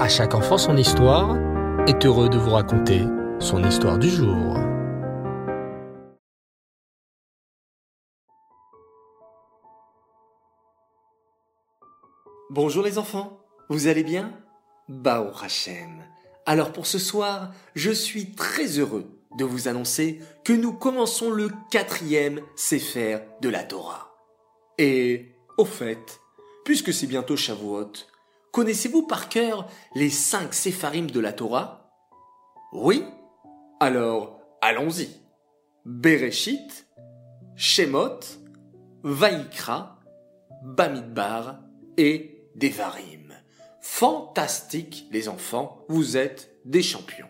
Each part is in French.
À chaque enfant son histoire est heureux de vous raconter son histoire du jour. Bonjour les enfants, vous allez bien? Bao Hachem. Alors pour ce soir, je suis très heureux de vous annoncer que nous commençons le quatrième Sefer de la Torah. Et, au fait, puisque c'est bientôt Shavuot, connaissez-vous par cœur les cinq Sepharim de la Torah? Oui? Alors, allons-y. Bereshit, Shemot, Vaikra, Bamidbar et Devarim. Fantastique les enfants, vous êtes des champions.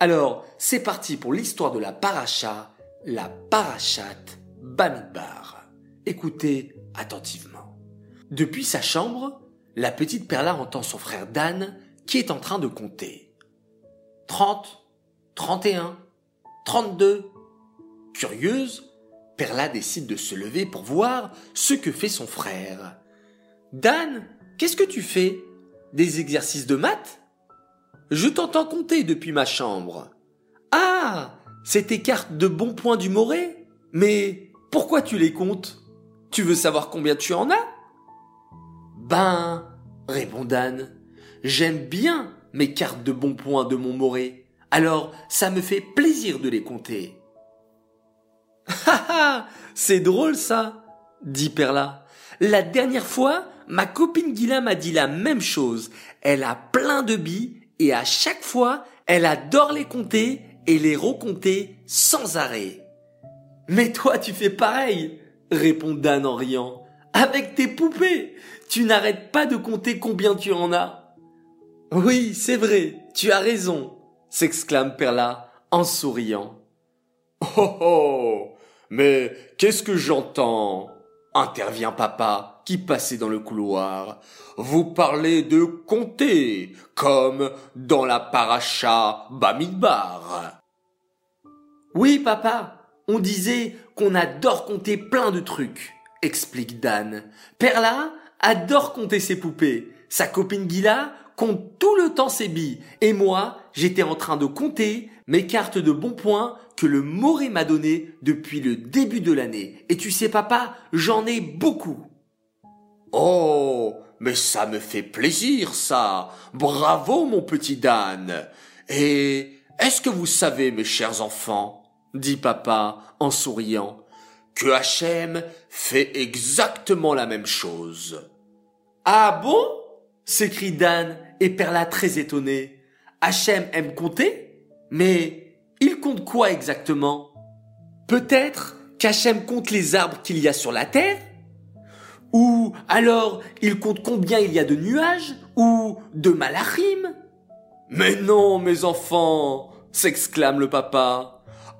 Alors, c'est parti pour l'histoire de la paracha, la parachat Bamidbar. Écoutez attentivement. Depuis sa chambre, la petite Perla entend son frère Dan qui est en train de compter. Trente, trente et un, trente-deux. Curieuse, Perla décide de se lever pour voir ce que fait son frère. Dan, qu'est-ce que tu fais? Des exercices de maths? Je t'entends compter depuis ma chambre. Ah C'est tes cartes de bons points du Moré? Mais pourquoi tu les comptes? Tu veux savoir combien tu en as? Ben, répond Dan, j'aime bien mes cartes de bons points de mon Moré. Alors, ça me fait plaisir de les compter. Ha ha C'est drôle ça dit Perla. La dernière fois, ma copine Gila m'a dit la même chose. Elle a plein de billes et à chaque fois, elle adore les compter et les recompter sans arrêt. Mais toi, tu fais pareil, répond Dan en riant. Avec tes poupées, tu n'arrêtes pas de compter combien tu en as. Oui, c'est vrai, tu as raison, s'exclame Perla en souriant. Oh oh, mais qu'est-ce que j'entends? Intervient papa qui passait dans le couloir. Vous parlez de compter, comme dans la paracha Bamidbar. Oui, papa, on disait qu'on adore compter plein de trucs, explique Dan. Perla adore compter ses poupées. Sa copine Gila compte tout le temps ses billes. Et moi, j'étais en train de compter mes cartes de bons points que le Moré m'a donné depuis le début de l'année. Et tu sais, papa, j'en ai beaucoup. Oh, mais ça me fait plaisir, ça. Bravo, mon petit Dan. Et est-ce que vous savez, mes chers enfants, dit papa en souriant, que Hachem fait exactement la même chose. Ah bon? s'écrie Dan et Perla très étonné. Hachem aime compter? Mais il compte quoi exactement? Peut-être qu'Hachem compte les arbres qu'il y a sur la terre? Ou alors il compte combien il y a de nuages? Ou de malachim? Mais non, mes enfants! s'exclame le papa.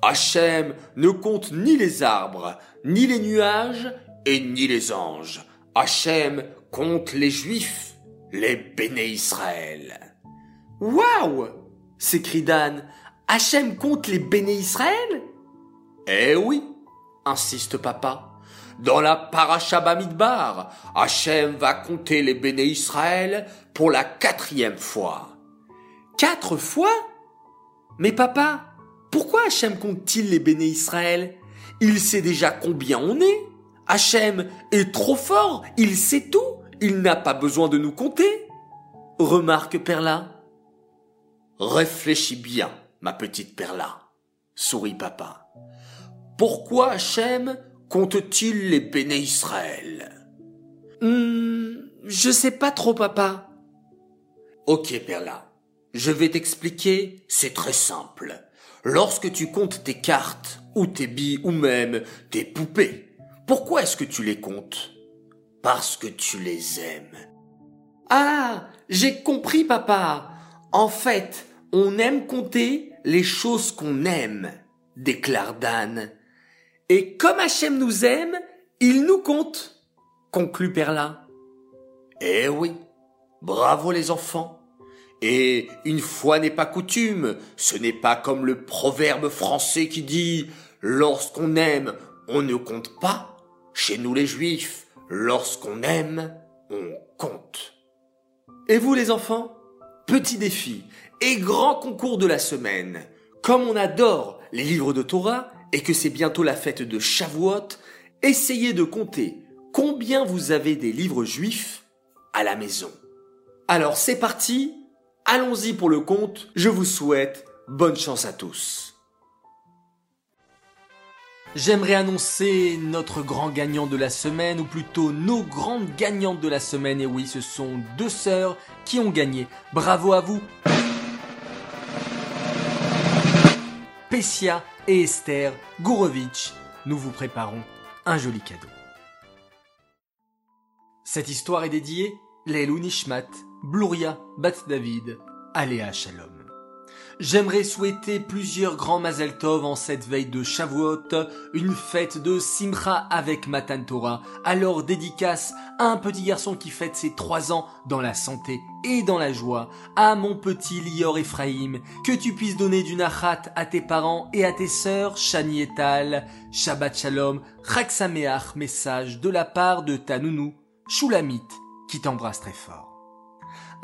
Hachem ne compte ni les arbres, ni les nuages, et ni les anges. Hachem compte les juifs, les béné Israël. Waouh! s'écrie Dan. Hachem compte les béné Israël? Eh oui, insiste papa. Dans la paracha Bamidbar, Hachem va compter les béné Israël pour la quatrième fois. Quatre fois? Mais papa, pourquoi Hachem compte-t-il les béné Israël? Il sait déjà combien on est. Hachem est trop fort, il sait tout, il n'a pas besoin de nous compter. Remarque Perla. Réfléchis bien, ma petite Perla, sourit papa. Pourquoi Hachem compte-t-il les béné Israël? Hmm, je sais pas trop, papa. Ok, Perla. Je vais t'expliquer, c'est très simple. Lorsque tu comptes tes cartes, ou tes billes, ou même tes poupées, pourquoi est-ce que tu les comptes? Parce que tu les aimes. Ah, j'ai compris, papa. En fait, on aime compter les choses qu'on aime, déclare Dan. Et comme Hachem nous aime, il nous compte, conclut Perla. Eh oui, bravo les enfants. Et une fois n'est pas coutume, ce n'est pas comme le proverbe français qui dit lorsqu'on aime, on ne compte pas. Chez nous les juifs, lorsqu'on aime, on compte. Et vous les enfants petit défi et grand concours de la semaine. Comme on adore les livres de Torah et que c'est bientôt la fête de Shavuot, essayez de compter combien vous avez des livres juifs à la maison. Alors c'est parti, allons-y pour le compte, je vous souhaite bonne chance à tous. J'aimerais annoncer notre grand gagnant de la semaine, ou plutôt nos grandes gagnantes de la semaine. Et oui, ce sont deux sœurs qui ont gagné. Bravo à vous. Pessia et Esther Gourovitch, nous vous préparons un joli cadeau. Cette histoire est dédiée Leilou Nishmat, Bluria Bat David, Aléa Shalom. J'aimerais souhaiter plusieurs grands Mazel Tov en cette veille de Shavuot, une fête de Simcha avec Matan Torah. Alors dédicace à un petit garçon qui fête ses trois ans dans la santé et dans la joie, à mon petit Lior Ephraim, que tu puisses donner du nachat à tes parents et à tes sœurs, Shani et Tal, Shabbat Shalom, Chag message de la part de ta nounou, Shulamit, qui t'embrasse très fort.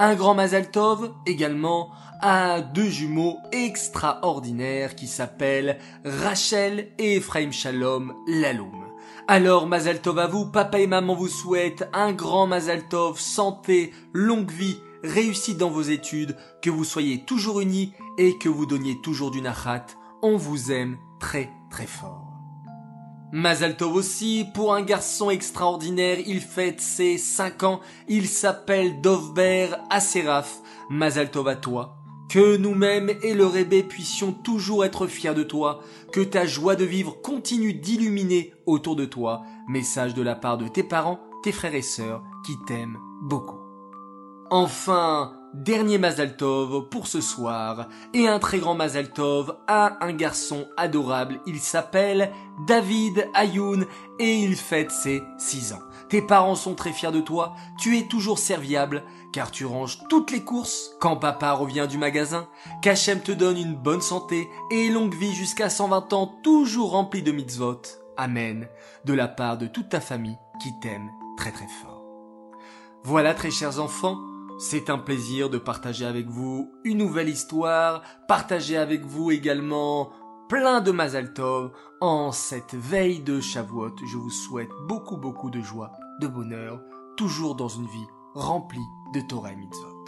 Un grand Mazal Tov également à deux jumeaux extraordinaires qui s'appellent Rachel et Ephraim Shalom Laloum. Alors Mazal Tov à vous, papa et maman vous souhaitent un grand Mazal Tov, santé, longue vie, réussite dans vos études, que vous soyez toujours unis et que vous donniez toujours du nachat. On vous aime très très fort. Mazal Tov aussi, pour un garçon extraordinaire, il fête ses 5 ans, il s'appelle Dovber Aseraf. Mazal Tov à toi, que nous-mêmes et le Rébé puissions toujours être fiers de toi, que ta joie de vivre continue d'illuminer autour de toi, message de la part de tes parents, tes frères et sœurs qui t'aiment beaucoup. Enfin, dernier Mazal Tov pour ce soir, et un très grand Mazal Tov à un garçon adorable, il s'appelle David Ayoun et il fête ses 6 ans. Tes parents sont très fiers de toi, tu es toujours serviable, car tu ranges toutes les courses quand papa revient du magasin, qu'Hachem te donne une bonne santé et longue vie jusqu'à 120 ans toujours remplie de mitzvot. Amen, de la part de toute ta famille qui t'aime très très fort. Voilà très chers enfants, c'est un plaisir de partager avec vous une nouvelle histoire, partager avec vous également plein de Mazal Tov en cette veille de Shavuot. Je vous souhaite beaucoup beaucoup de joie, de bonheur, toujours dans une vie remplie de Torah et Mitzvot.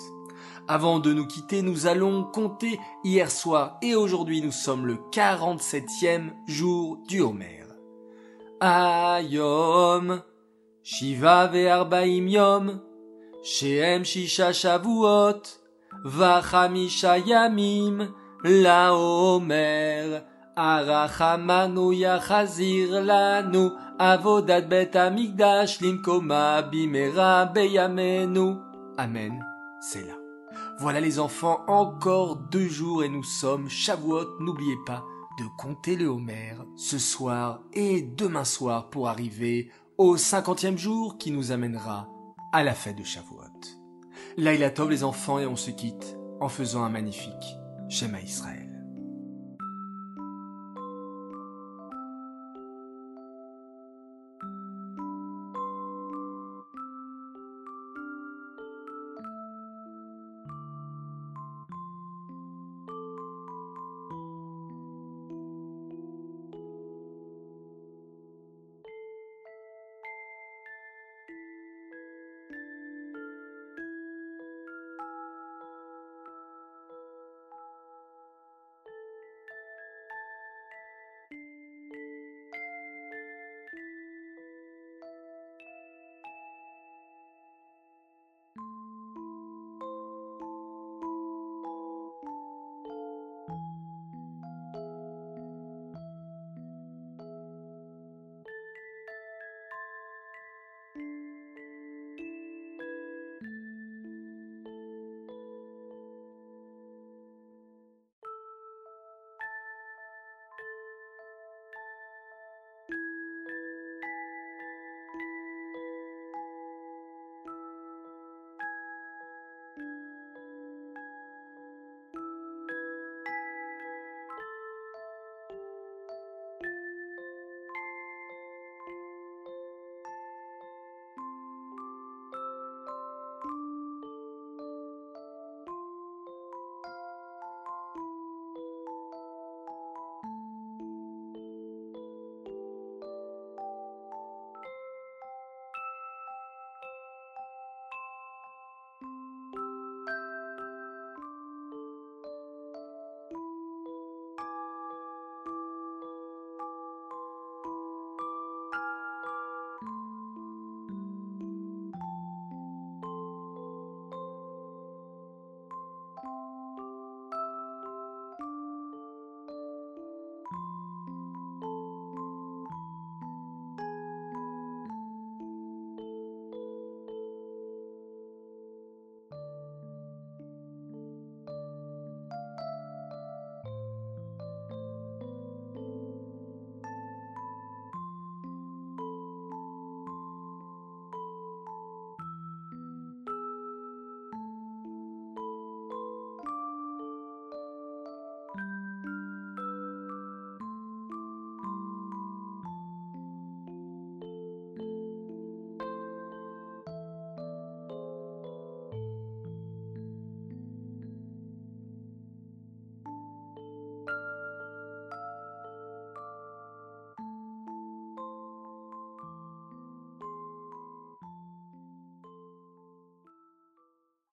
Avant de nous quitter, nous allons compter hier soir et aujourd'hui nous sommes le 47e jour du Homer. Ayom, Shiva ve'arbaim yom, Shehem shisha shavuot, vachamisha yamim, la Homer, arachamanu yachazir lanu, avodat bet amigdash limkoma bimera beyamenu. Amen, c'est là. Voilà les enfants, encore deux jours et nous sommes Shavuot. N'oubliez pas de compter le Homer ce soir et demain soir pour arriver au cinquantième jour qui nous amènera à la fête de Shavuot. Laïla Tov les enfants et on se quitte en faisant un magnifique Shema Israël.